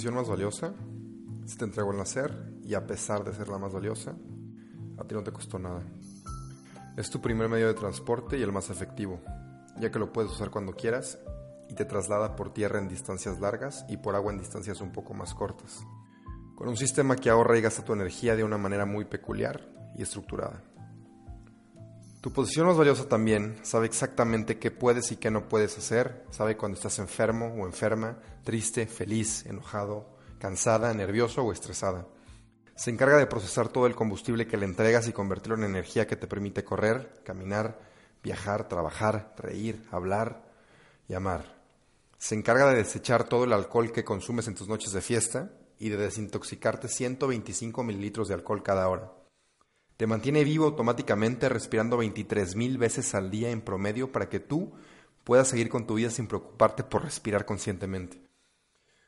posesión más valiosa se te entregó al nacer y a pesar de ser la más valiosa, a ti no te costó nada. Es tu primer medio de transporte y el más efectivo, ya que lo puedes usar cuando quieras y te traslada por tierra en distancias largas y por agua en distancias un poco más cortas, con un sistema que ahorra y gasta tu energía de una manera muy peculiar y estructurada. Tu posición más valiosa también sabe exactamente qué puedes y qué no puedes hacer, sabe cuando estás enfermo o enferma, triste, feliz, enojado, cansada, nervioso o estresada. Se encarga de procesar todo el combustible que le entregas y convertirlo en energía que te permite correr, caminar, viajar, trabajar, reír, hablar y amar. Se encarga de desechar todo el alcohol que consumes en tus noches de fiesta y de desintoxicarte 125 mililitros de alcohol cada hora. Te mantiene vivo automáticamente respirando 23 mil veces al día en promedio para que tú puedas seguir con tu vida sin preocuparte por respirar conscientemente.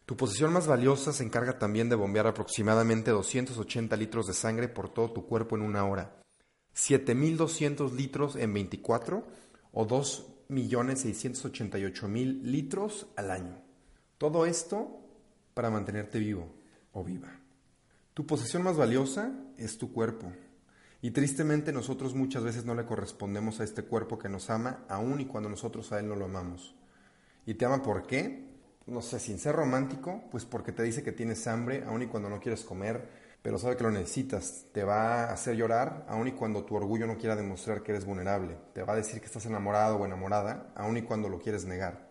Tu posición más valiosa se encarga también de bombear aproximadamente 280 litros de sangre por todo tu cuerpo en una hora, 7.200 litros en 24 o 2.688.000 litros al año. Todo esto para mantenerte vivo o viva. Tu posesión más valiosa es tu cuerpo, y tristemente nosotros muchas veces no le correspondemos a este cuerpo que nos ama, aun y cuando nosotros a él no lo amamos. ¿Y te ama por qué? No sé, sin ser romántico, pues porque te dice que tienes hambre, aun y cuando no quieres comer, pero sabe que lo necesitas. Te va a hacer llorar, aun y cuando tu orgullo no quiera demostrar que eres vulnerable. Te va a decir que estás enamorado o enamorada, aun y cuando lo quieres negar.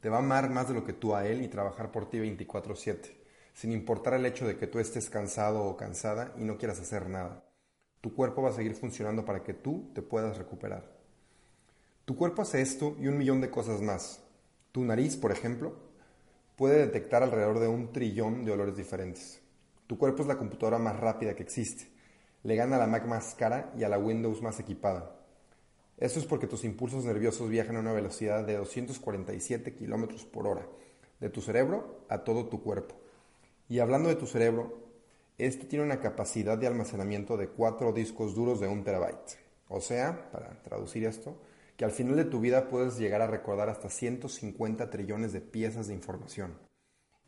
Te va a amar más de lo que tú a él y trabajar por ti 24/7, sin importar el hecho de que tú estés cansado o cansada y no quieras hacer nada. Tu cuerpo va a seguir funcionando para que tú te puedas recuperar. Tu cuerpo hace esto y un millón de cosas más. Tu nariz, por ejemplo, puede detectar alrededor de un trillón de olores diferentes. Tu cuerpo es la computadora más rápida que existe. Le gana a la Mac más cara y a la Windows más equipada. Esto es porque tus impulsos nerviosos viajan a una velocidad de 247 kilómetros por hora, de tu cerebro a todo tu cuerpo. Y hablando de tu cerebro, este tiene una capacidad de almacenamiento de cuatro discos duros de un terabyte. O sea, para traducir esto, que al final de tu vida puedes llegar a recordar hasta 150 trillones de piezas de información.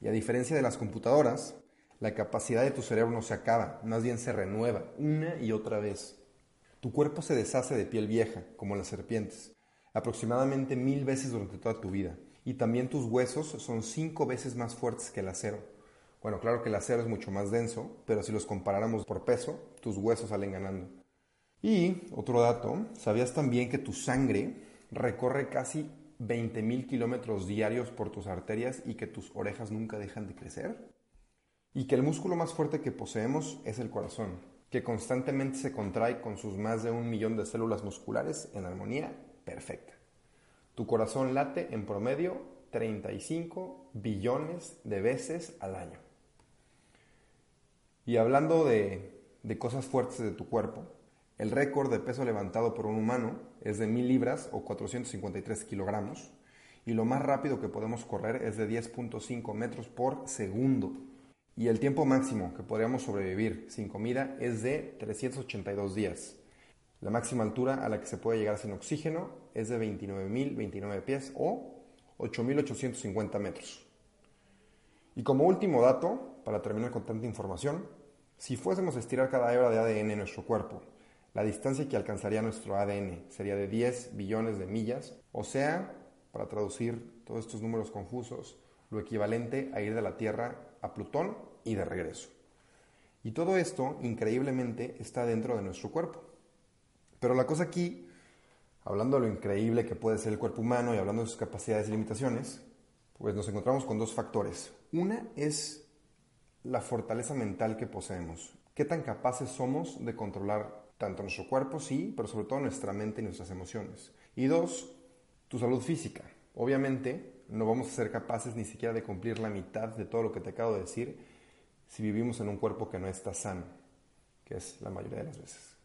Y a diferencia de las computadoras, la capacidad de tu cerebro no se acaba, más bien se renueva una y otra vez. Tu cuerpo se deshace de piel vieja, como las serpientes, aproximadamente mil veces durante toda tu vida. Y también tus huesos son cinco veces más fuertes que el acero. Bueno, claro que el acero es mucho más denso, pero si los comparáramos por peso, tus huesos salen ganando. Y otro dato, ¿sabías también que tu sangre recorre casi 20.000 kilómetros diarios por tus arterias y que tus orejas nunca dejan de crecer? Y que el músculo más fuerte que poseemos es el corazón, que constantemente se contrae con sus más de un millón de células musculares en armonía perfecta. Tu corazón late en promedio 35 billones de veces al año. Y hablando de, cosas fuertes de tu cuerpo, el récord de peso levantado por un humano es de 1000 libras o 453 kilogramos y lo más rápido que podemos correr es de 10.5 metros por segundo. Y el tiempo máximo que podríamos sobrevivir sin comida es de 382 días. La máxima altura a la que se puede llegar sin oxígeno es de 29.029 pies o 8.850 metros. Y como último dato, para terminar con tanta información, si fuésemos a estirar cada hebra de ADN en nuestro cuerpo, la distancia que alcanzaría nuestro ADN sería de 10 billones de millas, o sea, para traducir todos estos números confusos, lo equivalente a ir de la Tierra a Plutón y de regreso. Y todo esto, increíblemente, está dentro de nuestro cuerpo. Pero la cosa aquí, hablando de lo increíble que puede ser el cuerpo humano y hablando de sus capacidades y limitaciones, pues nos encontramos con dos factores. Una es la fortaleza mental que poseemos. ¿Qué tan capaces somos de controlar tanto nuestro cuerpo, sí, pero sobre todo nuestra mente y nuestras emociones? Y dos, tu salud física. Obviamente no vamos a ser capaces ni siquiera de cumplir la mitad de todo lo que te acabo de decir si vivimos en un cuerpo que no está sano, que es la mayoría de las veces.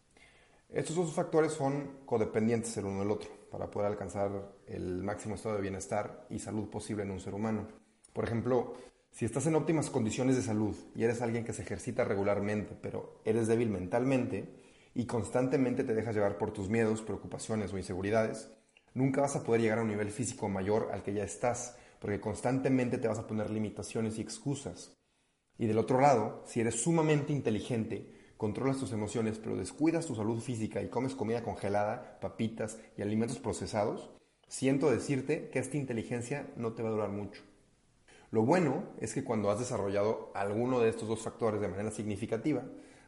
Estos dos factores son codependientes el uno del otro para poder alcanzar el máximo estado de bienestar y salud posible en un ser humano. Por ejemplo, si estás en óptimas condiciones de salud y eres alguien que se ejercita regularmente, pero eres débil mentalmente y constantemente te dejas llevar por tus miedos, preocupaciones o inseguridades, nunca vas a poder llegar a un nivel físico mayor al que ya estás, porque constantemente te vas a poner limitaciones y excusas. Y del otro lado, si eres sumamente inteligente, controlas tus emociones, pero descuidas tu salud física y comes comida congelada, papitas y alimentos procesados, siento decirte que esta inteligencia no te va a durar mucho. Lo bueno es que cuando has desarrollado alguno de estos dos factores de manera significativa,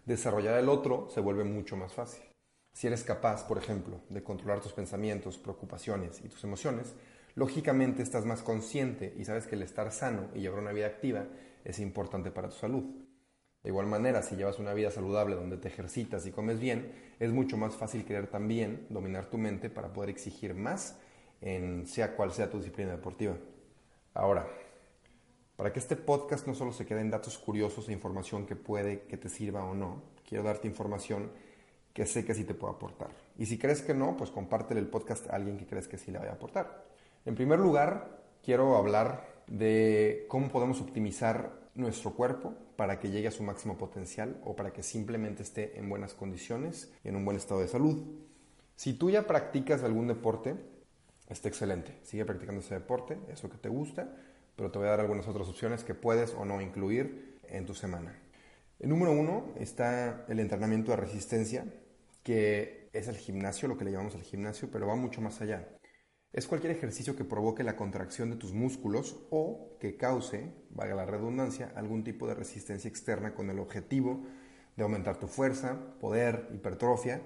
desarrollar el otro se vuelve mucho más fácil. Si eres capaz, por ejemplo, de controlar tus pensamientos, preocupaciones y tus emociones, lógicamente estás más consciente y sabes que el estar sano y llevar una vida activa es importante para tu salud. De igual manera, si llevas una vida saludable donde te ejercitas y comes bien, es mucho más fácil querer también dominar tu mente para poder exigir más en sea cual sea tu disciplina deportiva. Ahora, para que este podcast no solo se quede en datos curiosos e información que puede que te sirva o no, quiero darte información que sé que sí te puede aportar. Y si crees que no, pues compártele el podcast a alguien que crees que sí le vaya a aportar. En primer lugar, quiero hablar de cómo podemos optimizar nuestro cuerpo para que llegue a su máximo potencial o para que simplemente esté en buenas condiciones y en un buen estado de salud. Si tú ya practicas algún deporte, está excelente. Sigue practicando ese deporte, eso que te gusta, pero te voy a dar algunas otras opciones que puedes o no incluir en tu semana. El número uno está el entrenamiento de resistencia, que es el gimnasio, lo que le llamamos el gimnasio, pero va mucho más allá. Es cualquier ejercicio que provoque la contracción de tus músculos o que cause, valga la redundancia, algún tipo de resistencia externa con el objetivo de aumentar tu fuerza, poder, hipertrofia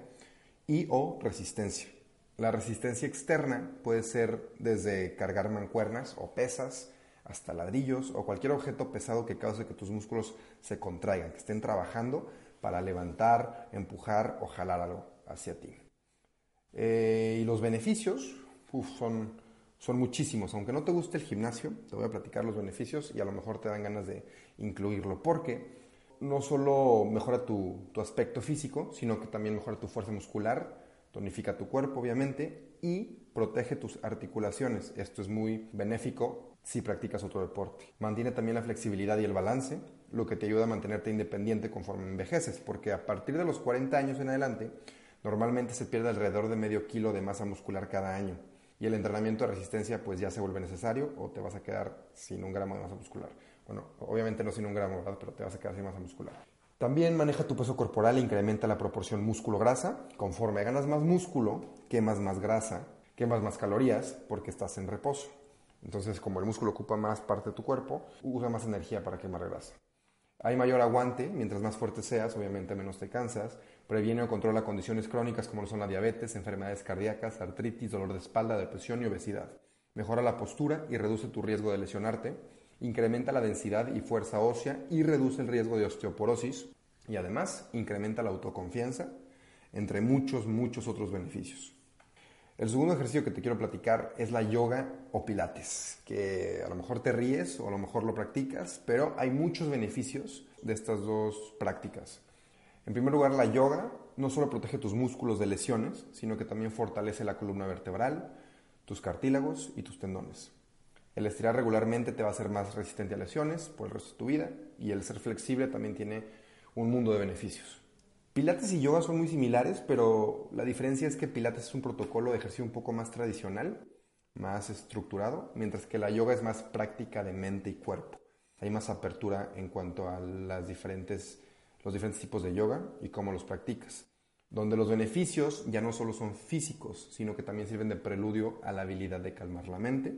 y o resistencia. La resistencia externa puede ser desde cargar mancuernas o pesas hasta ladrillos o cualquier objeto pesado que cause que tus músculos se contraigan, que estén trabajando para levantar, empujar o jalar algo hacia ti. Eh, y los beneficios, son, son muchísimos. Aunque no te guste el gimnasio, te voy a platicar los beneficios y a lo mejor te dan ganas de incluirlo, porque no solo mejora tu, tu aspecto físico, sino que también mejora tu fuerza muscular, tonifica tu cuerpo, obviamente, y protege tus articulaciones. Esto es muy benéfico si practicas otro deporte. Mantiene también la flexibilidad y el balance, lo que te ayuda a mantenerte independiente conforme envejeces, porque a partir de los 40 años en adelante, normalmente se pierde alrededor de medio kilo de masa muscular cada año y el entrenamiento de resistencia pues ya se vuelve necesario o te vas a quedar sin un gramo de masa muscular. Bueno, obviamente no sin un gramo, ¿verdad? Pero te vas a quedar sin masa muscular. También maneja tu peso corporal e incrementa la proporción músculo-grasa. Conforme ganas más músculo, quemas más grasa, quemas más calorías porque estás en reposo. Entonces, como el músculo ocupa más parte de tu cuerpo, usa más energía para quemar grasa. Hay mayor aguante, mientras más fuerte seas, obviamente menos te cansas. Previene o controla condiciones crónicas como son la diabetes, enfermedades cardíacas, artritis, dolor de espalda, depresión y obesidad. Mejora la postura y reduce tu riesgo de lesionarte. Incrementa la densidad y fuerza ósea y reduce el riesgo de osteoporosis. Y además incrementa la autoconfianza, entre muchos, muchos otros beneficios. El segundo ejercicio que te quiero platicar es la yoga o pilates, que a lo mejor te ríes o a lo mejor lo practicas, pero hay muchos beneficios de estas dos prácticas. En primer lugar, la yoga no solo protege tus músculos de lesiones, sino que también fortalece la columna vertebral, tus cartílagos y tus tendones. El estirar regularmente te va a hacer más resistente a lesiones por el resto de tu vida y el ser flexible también tiene un mundo de beneficios. Pilates y yoga son muy similares, pero la diferencia es que Pilates es un protocolo de ejercicio un poco más tradicional, más estructurado, mientras que la yoga es más práctica de mente y cuerpo. Hay más apertura en cuanto a los diferentes tipos de yoga y cómo los practicas, donde los beneficios ya no solo son físicos, sino que también sirven de preludio a la habilidad de calmar la mente.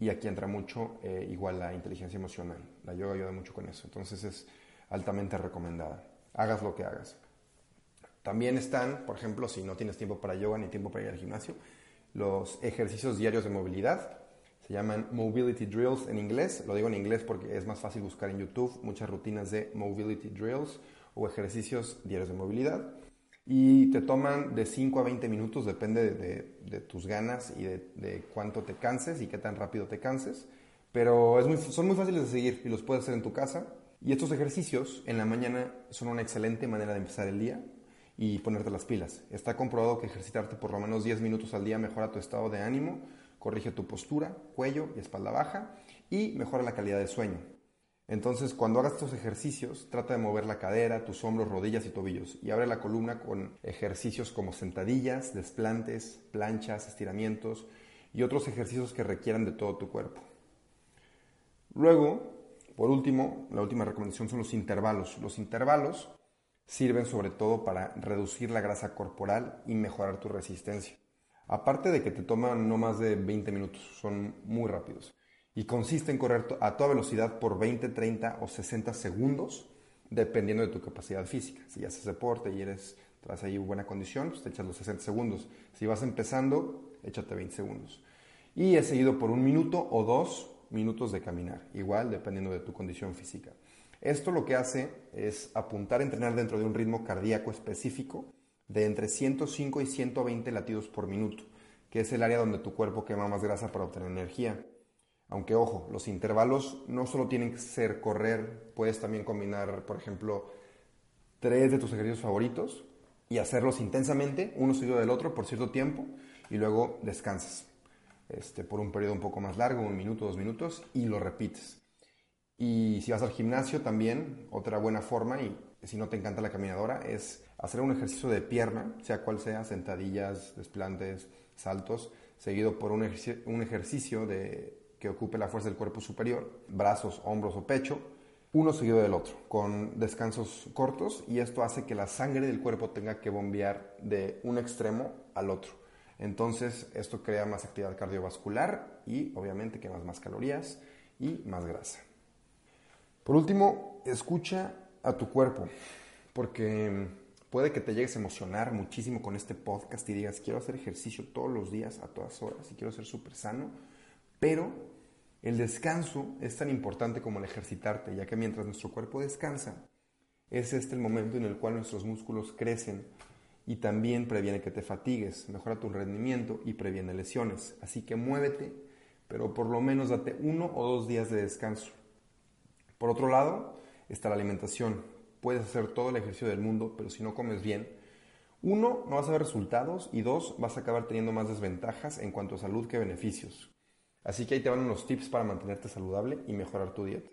Y aquí entra mucho eh, igual la inteligencia emocional. La yoga ayuda mucho con eso, entonces es altamente recomendada. Hagas lo que hagas. También están, por ejemplo, si no tienes tiempo para yoga ni tiempo para ir al gimnasio, los ejercicios diarios de movilidad. Se llaman Mobility Drills en inglés. Lo digo en inglés porque es más fácil buscar en YouTube muchas rutinas de Mobility Drills o ejercicios diarios de movilidad. Y te toman de 5 a 20 minutos, depende de, tus ganas y de, cuánto te canses y qué tan rápido te canses. Pero son muy fáciles de seguir y los puedes hacer en tu casa. Y estos ejercicios en la mañana son una excelente manera de empezar el día y ponerte las pilas. Está comprobado que ejercitarte por lo menos 10 minutos al día mejora tu estado de ánimo, corrige tu postura, cuello y espalda baja y mejora la calidad de sueño. Entonces, cuando hagas estos ejercicios, trata de mover la cadera, tus hombros, rodillas y tobillos y abre la columna con ejercicios como sentadillas, desplantes, planchas, estiramientos y otros ejercicios que requieran de todo tu cuerpo. Luego, Por último, la última recomendación son los intervalos. Los intervalos sirven sobre todo para reducir la grasa corporal y mejorar tu resistencia. Aparte de que te toman no más de 20 minutos, son muy rápidos. Y consiste en correr a toda velocidad por 20, 30 o 60 segundos, dependiendo de tu capacidad física. Si haces deporte y eres, tras ahí buena condición, pues te echas los 60 segundos. Si vas empezando, échate 20 segundos. Y es seguido por un minuto o dos minutos de caminar, igual dependiendo de tu condición física. Esto lo que hace es apuntar a entrenar dentro de un ritmo cardíaco específico de entre 105 y 120 latidos por minuto, que es el área donde tu cuerpo quema más grasa para obtener energía. Aunque ojo, los intervalos no solo tienen que ser correr, puedes también combinar, por ejemplo, tres de tus ejercicios favoritos y hacerlos intensamente, uno seguido del otro por cierto tiempo, y luego descansas este, por un periodo un poco más largo, un minuto, dos minutos, y lo repites. Y si vas al gimnasio también, otra buena forma, y si no te encanta la caminadora, es hacer un ejercicio de pierna, sea cual sea, sentadillas, desplantes, saltos, seguido por un ejercicio, un ejercicio de, que ocupe la fuerza del cuerpo superior, brazos, hombros o pecho, uno seguido del otro, con descansos cortos, y esto hace que la sangre del cuerpo tenga que bombear de un extremo al otro. Entonces, esto crea más actividad cardiovascular y obviamente quemas más calorías y más grasa. Por último, escucha a tu cuerpo, porque puede que te llegues a emocionar muchísimo con este podcast y digas, quiero hacer ejercicio todos los días, a todas horas, y quiero ser súper sano, pero el descanso es tan importante como el ejercitarte, ya que mientras nuestro cuerpo descansa, es este el momento en el cual nuestros músculos crecen y también previene que te fatigues, mejora tu rendimiento y previene lesiones. Así que muévete, pero por lo menos date uno o dos días de descanso. Por otro lado, está la alimentación. Puedes hacer todo el ejercicio del mundo, pero si no comes bien, uno, no vas a ver resultados y dos, vas a acabar teniendo más desventajas en cuanto a salud que beneficios. Así que ahí te van unos tips para mantenerte saludable y mejorar tu dieta.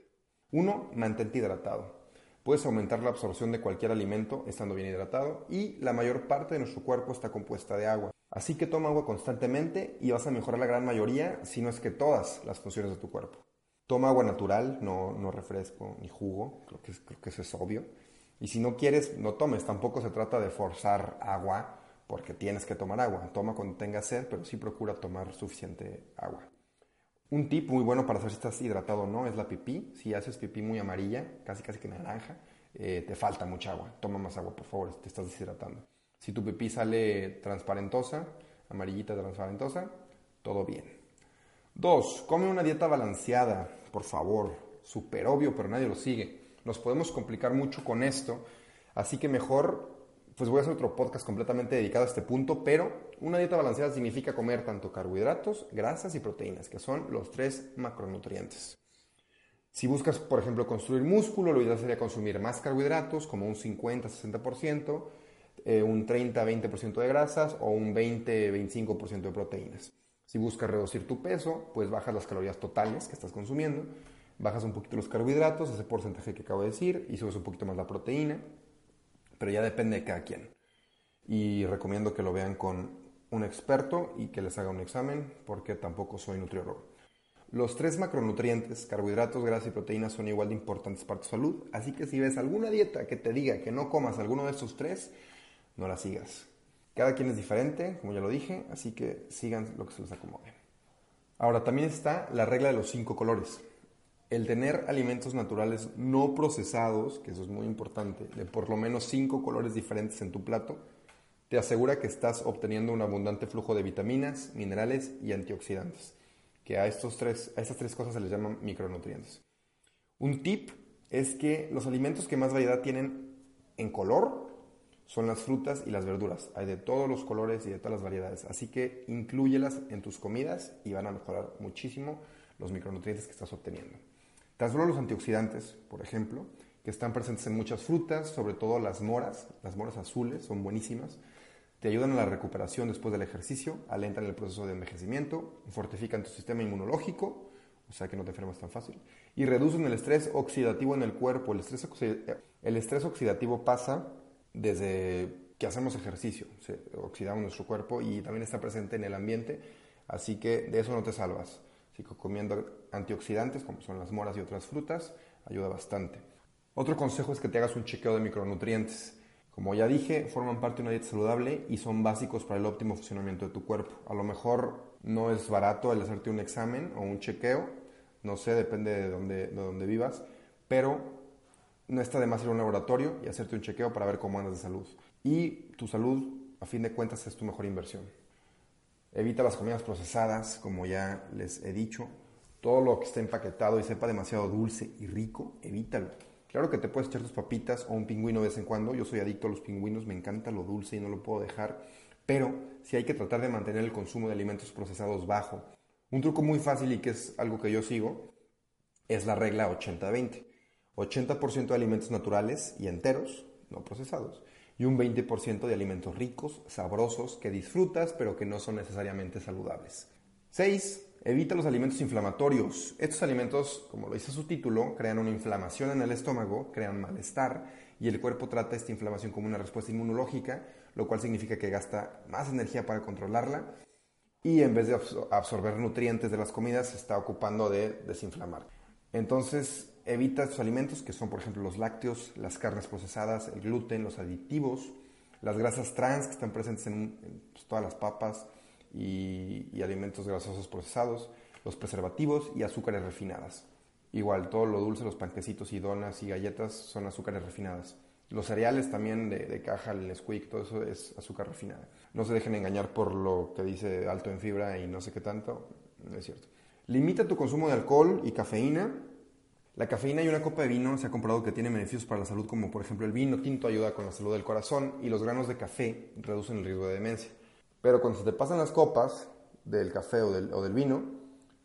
Uno, mantente hidratado. Puedes aumentar la absorción de cualquier alimento estando bien hidratado y la mayor parte de nuestro cuerpo está compuesta de agua. Así que toma agua constantemente y vas a mejorar la gran mayoría, si no es que todas, las funciones de tu cuerpo. Toma agua natural, no, no refresco ni jugo, creo que, creo que eso es obvio. Y si no quieres, no tomes. Tampoco se trata de forzar agua porque tienes que tomar agua. Toma cuando tengas sed, pero sí procura tomar suficiente agua. Un tip muy bueno para saber si estás hidratado o no es la pipí. Si haces pipí muy amarilla, casi casi que naranja, eh, te falta mucha agua. Toma más agua, por favor, te estás deshidratando. Si tu pipí sale transparentosa, amarillita transparentosa, todo bien. Dos, come una dieta balanceada, por favor. Súper obvio, pero nadie lo sigue. Nos podemos complicar mucho con esto, así que mejor, pues voy a hacer otro podcast completamente dedicado a este punto, pero una dieta balanceada significa comer tanto carbohidratos, grasas y proteínas, que son los tres macronutrientes. Si buscas, por ejemplo, construir músculo, lo ideal sería consumir más carbohidratos, como un 50-60%, eh, un 30-20% de grasas o un 20-25% de proteínas. Si buscas reducir tu peso, pues bajas las calorías totales que estás consumiendo, bajas un poquito los carbohidratos, ese porcentaje que acabo de decir, y subes un poquito más la proteína, pero ya depende de cada quien. Y recomiendo que lo vean con un experto y que les haga un examen, porque tampoco soy nutriólogo. Los tres macronutrientes, carbohidratos, grasas y proteínas, son igual de importantes para tu salud, así que si ves alguna dieta que te diga que no comas alguno de estos tres, no la sigas. Cada quien es diferente, como ya lo dije, así que sigan lo que se les acomode. Ahora, también está la regla de los cinco colores. El tener alimentos naturales no procesados, que eso es muy importante, de por lo menos cinco colores diferentes en tu plato, te asegura que estás obteniendo un abundante flujo de vitaminas, minerales y antioxidantes, que a, estos tres, a estas tres cosas se les llaman micronutrientes. Un tip es que los alimentos que más variedad tienen en color son las frutas y las verduras. Hay de todos los colores y de todas las variedades. Así que incluyelas en tus comidas y van a mejorar muchísimo los micronutrientes que estás obteniendo. Tan solo los antioxidantes, por ejemplo, que están presentes en muchas frutas, sobre todo las moras, las moras azules, son buenísimas. Te ayudan a la recuperación después del ejercicio, alentan el proceso de envejecimiento, fortifican tu sistema inmunológico, o sea que no te enfermas tan fácil, y reducen el estrés oxidativo en el cuerpo. El estrés oxidativo pasa desde que hacemos ejercicio, oxidamos nuestro cuerpo y también está presente en el ambiente, así que de eso no te salvas. Así que comiendo antioxidantes, como son las moras y otras frutas, ayuda bastante. Otro consejo es que te hagas un chequeo de micronutrientes. Como ya dije, forman parte de una dieta saludable y son básicos para el óptimo funcionamiento de tu cuerpo. A lo mejor no es barato el hacerte un examen o un chequeo, no sé, depende de dónde, de dónde vivas, pero no está de más ir a un laboratorio y hacerte un chequeo para ver cómo andas de salud. Y tu salud, a fin de cuentas, es tu mejor inversión. Evita las comidas procesadas, como ya les he dicho. Todo lo que esté empaquetado y sepa demasiado dulce y rico, evítalo. Claro que te puedes echar tus papitas o un pingüino de vez en cuando. Yo soy adicto a los pingüinos, me encanta lo dulce y no lo puedo dejar. Pero sí hay que tratar de mantener el consumo de alimentos procesados bajo. Un truco muy fácil y que es algo que yo sigo es la regla 80-20. 80%, de alimentos naturales y enteros, no procesados, y un 20% de alimentos ricos, sabrosos, que disfrutas pero que no son necesariamente saludables. 6. Evita los alimentos inflamatorios. Estos alimentos, como lo dice su título, crean una inflamación en el estómago, crean malestar y el cuerpo trata esta inflamación como una respuesta inmunológica, lo cual significa que gasta más energía para controlarla y en vez de absorber nutrientes de las comidas se está ocupando de desinflamar. Entonces, evita estos alimentos que son, por ejemplo, los lácteos, las carnes procesadas, el gluten, los aditivos, las grasas trans que están presentes en, pues, todas las papas, y, alimentos grasosos procesados, los preservativos y azúcares refinadas. Igual, todo lo dulce, los panquecitos y donas y galletas son azúcares refinadas. Los cereales también de, caja, el Nesquik, todo eso es azúcar refinada. No se dejen engañar por lo que dice alto en fibra y no sé qué tanto, no es cierto. Limita tu consumo de alcohol y cafeína. La cafeína y una copa de vino se ha comprobado que tiene beneficios para la salud, como por ejemplo el vino tinto ayuda con la salud del corazón y los granos de café reducen el riesgo de demencia. Pero cuando se te pasan las copas del café o del, vino,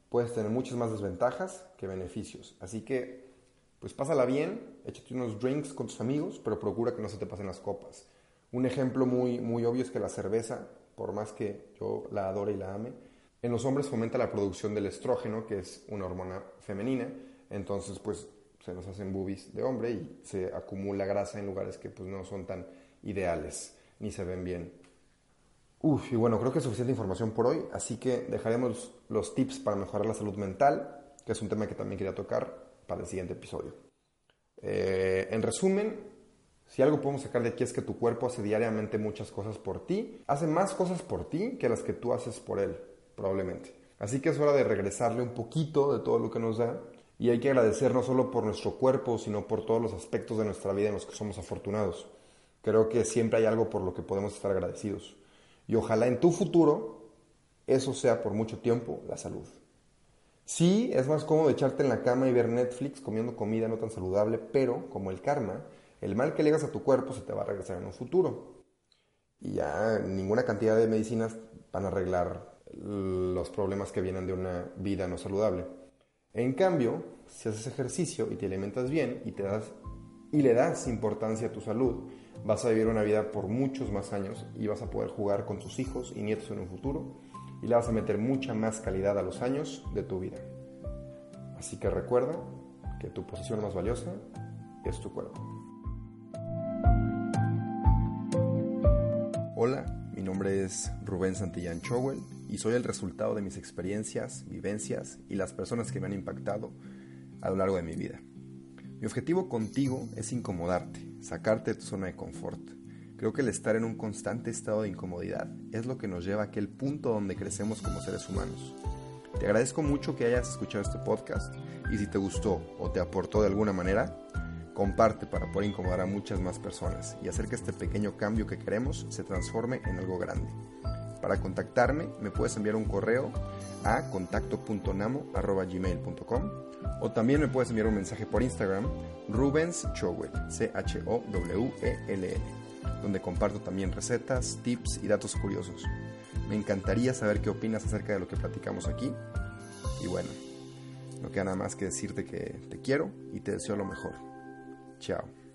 puedes tener muchas más desventajas que beneficios. Así que, pues pásala bien, échate unos drinks con tus amigos, pero procura que no se te pasen las copas. Un ejemplo muy, muy obvio es que la cerveza, por más que yo la adore y la ame, en los hombres fomenta la producción del estrógeno, que es una hormona femenina, entonces pues se nos hacen boobies de hombre y se acumula grasa en lugares que pues no son tan ideales ni se ven bien Uf, y bueno, creo que es suficiente información por hoy, así que dejaremos los tips para mejorar la salud mental, que es un tema que también quería tocar para el siguiente episodio. Eh, en resumen, si algo podemos sacar de aquí es que tu cuerpo hace diariamente muchas cosas por ti, hace más cosas por ti que las que tú haces por él, probablemente. Así que es hora de regresarle un poquito de todo lo que nos da y hay que agradecer no solo por nuestro cuerpo, sino por todos los aspectos de nuestra vida en los que somos afortunados. Creo que siempre hay algo por lo que podemos estar agradecidos. Y ojalá en tu futuro eso sea por mucho tiempo la salud. Sí, es más cómodo echarte en la cama y ver Netflix comiendo comida no tan saludable, pero como el karma, el mal que legas a tu cuerpo se te va a regresar en un futuro. Y ya ninguna cantidad de medicinas van a arreglar los problemas que vienen de una vida no saludable. En cambio, si haces ejercicio y te alimentas bien y, te das, y le das importancia a tu salud, vas a vivir una vida por muchos más años y vas a poder jugar con tus hijos y nietos en un futuro y le vas a meter mucha más calidad a los años de tu vida. Así que recuerda que tu posición más valiosa es tu cuerpo. Hola, mi nombre es Rubén Santillán Chowell y soy el resultado de mis experiencias, vivencias y las personas que me han impactado a lo largo de mi vida. Mi objetivo contigo es incomodarte, sacarte de tu zona de confort. Creo que el estar en un constante estado de incomodidad es lo que nos lleva a aquel punto donde crecemos como seres humanos. Te agradezco mucho que hayas escuchado este podcast y si te gustó o te aportó de alguna manera, comparte para poder incomodar a muchas más personas y hacer que este pequeño cambio que queremos se transforme en algo grande. Para contactarme me puedes enviar un correo a contacto.namo.gmail.com o también me puedes enviar un mensaje por Instagram, Rubens Chowell, C-H-O-W-E-L-N, donde comparto también recetas, tips y datos curiosos. Me encantaría saber qué opinas acerca de lo que platicamos aquí. Y bueno, no queda nada más que decirte que te quiero y te deseo lo mejor. Chao.